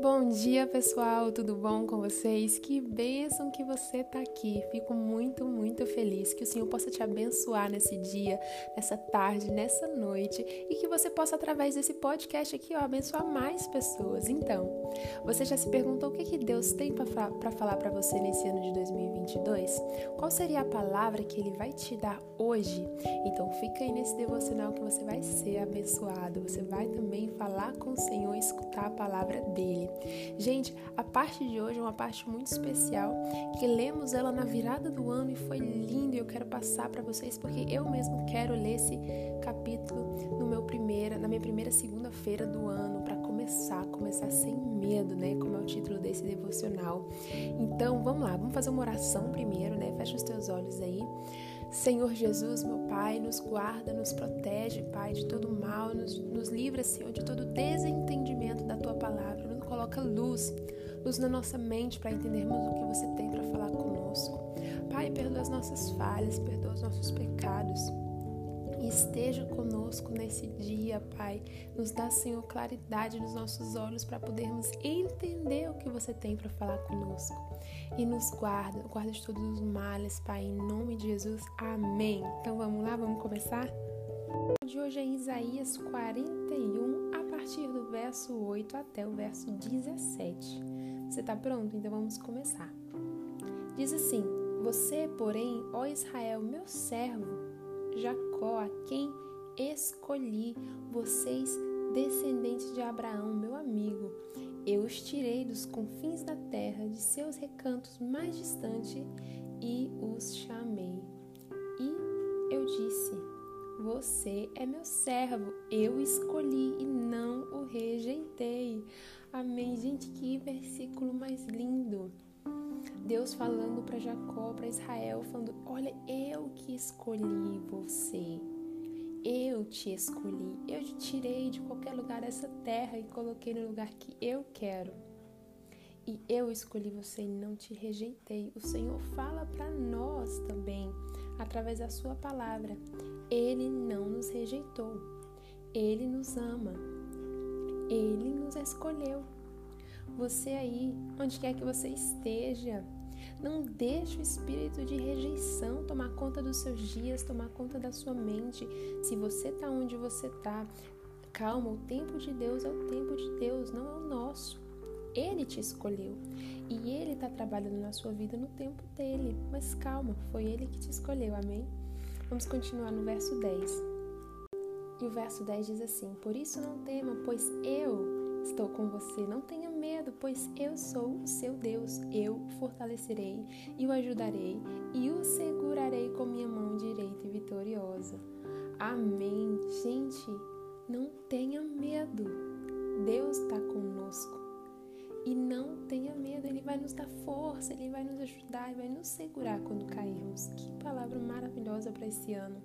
Bom dia, pessoal, tudo bom com vocês? Que bênção que você está aqui. Fico muito, muito feliz que o Senhor possa te abençoar nesse dia, nessa tarde, nessa noite e que você possa, através desse podcast aqui, ó, abençoar mais pessoas. Então, você já se perguntou o que, que Deus tem para falar para você nesse ano de 2022? Qual seria a palavra que Ele vai te dar hoje? Então, fica aí nesse devocional que você vai ser abençoado. Você vai também falar com o Senhor e escutar a palavra dele. Gente, a parte de hoje é uma parte muito especial que lemos ela na virada do ano e foi lindo e eu quero passar para vocês porque eu mesmo quero ler esse capítulo no meu primeira, na minha primeira segunda-feira do ano para começar, começar sem medo, né? Como é o título desse devocional. Então, vamos lá, vamos fazer uma oração primeiro, né? Fecha os teus olhos aí. Senhor Jesus, meu Pai, nos guarda, nos protege, Pai, de todo mal, nos, nos livra, Senhor, de todo desentendimento da Tua palavra coloca luz, luz na nossa mente para entendermos o que você tem para falar conosco. Pai, perdoa as nossas falhas, perdoa os nossos pecados. E esteja conosco nesse dia, Pai. Nos dá, Senhor, claridade nos nossos olhos para podermos entender o que você tem para falar conosco. E nos guarda, guarda de todos os males, Pai, em nome de Jesus. Amém. Então vamos lá, vamos começar? De hoje é Isaías 41, a partir do verso 8 até o verso 17. Você está pronto? Então vamos começar. Diz assim: Você, porém, ó Israel, meu servo, Jacó, a quem escolhi, vocês, descendentes de Abraão, meu amigo, eu os tirei dos confins da terra, de seus recantos mais distantes, e os chamei. E eu disse: você é meu servo, eu escolhi e não o rejeitei. Amém. Gente, que versículo mais lindo. Deus falando para Jacó, para Israel, falando: Olha, eu que escolhi você. Eu te escolhi. Eu te tirei de qualquer lugar dessa terra e coloquei no lugar que eu quero. E eu escolhi você e não te rejeitei. O Senhor fala para nós também, através da Sua palavra. Ele não nos rejeitou. Ele nos ama. Ele nos escolheu. Você aí, onde quer que você esteja, não deixe o espírito de rejeição tomar conta dos seus dias, tomar conta da sua mente. Se você está onde você está, calma, o tempo de Deus é o tempo de Deus, não é o nosso. Ele te escolheu e ele está trabalhando na sua vida no tempo dele. Mas calma, foi ele que te escolheu, amém? Vamos continuar no verso 10. E o verso 10 diz assim: Por isso não tema, pois eu estou com você. Não tenha medo, pois eu sou o seu Deus. Eu o fortalecerei e o ajudarei e o segurarei com minha mão direita e vitoriosa. Amém. Gente, não tenha medo. Deus está conosco. E não tenha medo, Ele vai nos dar força, Ele vai nos ajudar, Ele vai nos segurar quando cairmos. Que palavra maravilhosa para esse ano.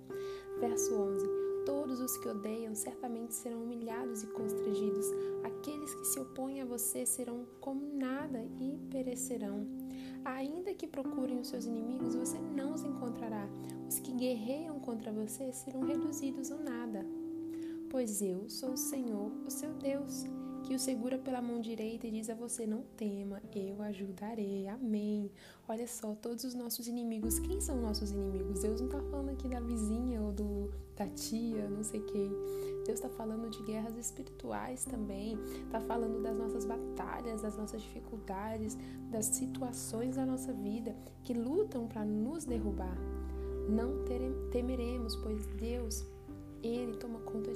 Verso 11: Todos os que odeiam certamente serão humilhados e constrangidos. Você serão como nada e perecerão. Ainda que procurem os seus inimigos, você não os encontrará. Os que guerreiam contra você serão reduzidos a nada. Pois eu sou o Senhor, o seu Deus que o segura pela mão direita e diz a você: Não tema, eu ajudarei. Amém. Olha só, todos os nossos inimigos. Quem são nossos inimigos? Deus não está falando aqui da vizinha ou do, da tia, não sei quem. Deus está falando de guerras espirituais também. Está falando das nossas batalhas, das nossas dificuldades, das situações da nossa vida que lutam para nos derrubar. Não temeremos, pois Deus, Ele toma conta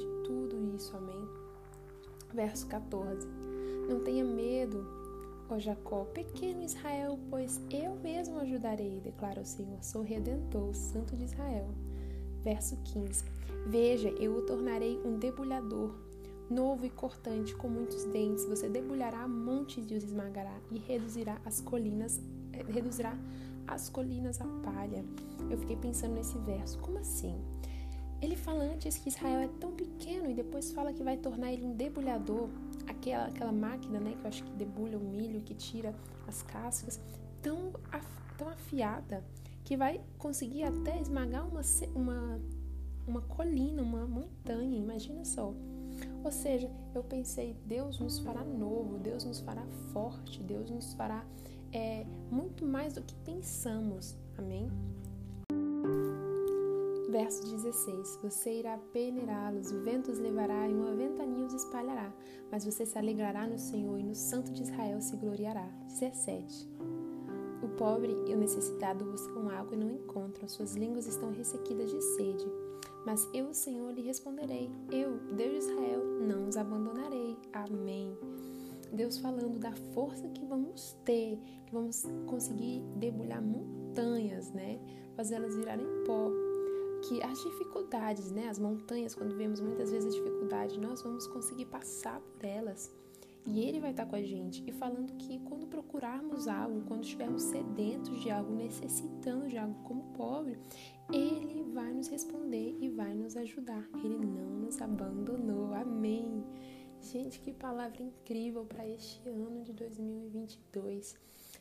isso. Amém. Verso 14: Não tenha medo, ó Jacó, pequeno Israel, pois eu mesmo ajudarei, declara o Senhor, sou redentor, santo de Israel. Verso 15: Veja, eu o tornarei um debulhador, novo e cortante, com muitos dentes. Você debulhará montes e os esmagará, e reduzirá as colinas, eh, reduzirá as colinas a palha. Eu fiquei pensando nesse verso, como assim? Ele fala antes que Israel é tão pequeno e depois fala que vai tornar ele um debulhador, aquela, aquela máquina, né, que eu acho que debulha o milho, que tira as cascas, tão, tão afiada que vai conseguir até esmagar uma, uma, uma colina, uma montanha, imagina só. Ou seja, eu pensei, Deus nos fará novo, Deus nos fará forte, Deus nos fará é, muito mais do que pensamos. Amém? Verso 16: Você irá peneirá-los, o vento os levará e uma ventania os espalhará, mas você se alegrará no Senhor e no Santo de Israel se gloriará. 17. O pobre e o necessitado buscam água e não encontram, suas línguas estão ressequidas de sede. Mas eu, Senhor, lhe responderei: Eu, Deus de Israel, não os abandonarei. Amém. Deus falando da força que vamos ter, que vamos conseguir debulhar montanhas, né? Fazê-las virarem pó que as dificuldades, né, as montanhas, quando vemos muitas vezes a dificuldade, nós vamos conseguir passar por elas. E ele vai estar com a gente e falando que quando procurarmos algo, quando estivermos sedentos de algo, necessitando de algo como pobre, ele vai nos responder e vai nos ajudar. Ele não nos abandonou. Amém. Gente, que palavra incrível para este ano de 2022.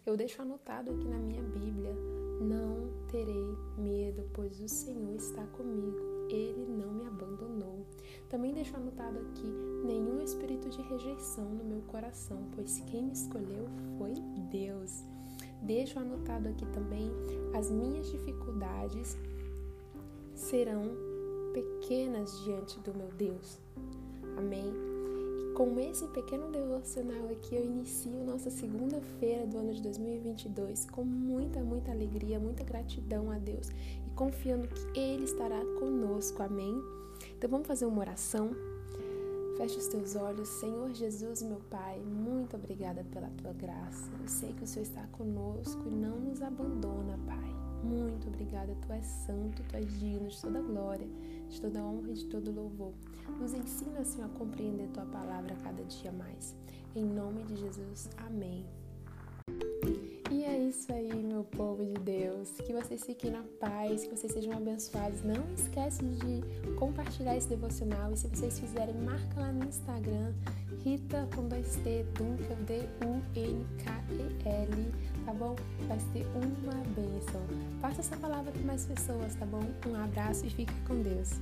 Eu deixo anotado aqui na minha Bíblia: Não terei medo, pois o Senhor está comigo. Ele não me abandonou. Também deixo anotado aqui: nenhum espírito de rejeição no meu coração, pois quem me escolheu foi Deus. Deixo anotado aqui também: as minhas dificuldades serão pequenas diante do meu Deus. Amém? Com esse pequeno devocional aqui, eu inicio nossa segunda-feira do ano de 2022 com muita, muita alegria, muita gratidão a Deus e confiando que Ele estará conosco. Amém? Então vamos fazer uma oração. Feche os teus olhos, Senhor Jesus, meu Pai, muito obrigada pela tua graça. Eu sei que o Senhor está conosco e não nos abandona, Pai. Muito obrigada, tu és santo, tu és digno de toda glória, de toda honra e de todo louvor. Nos ensina, Senhor, a compreender tua palavra cada dia mais. Em nome de Jesus, amém. E é isso aí, meu povo de Deus. Que vocês fiquem na paz, que vocês sejam abençoados. Não esquece de compartilhar esse devocional. E se vocês fizerem, marca lá no Instagram, Rita com dois T, Dunkel, D-U-N-K-E-L, tá bom? Vai ser uma bênção. Passa essa palavra para mais pessoas, tá bom? Um abraço e fica com Deus.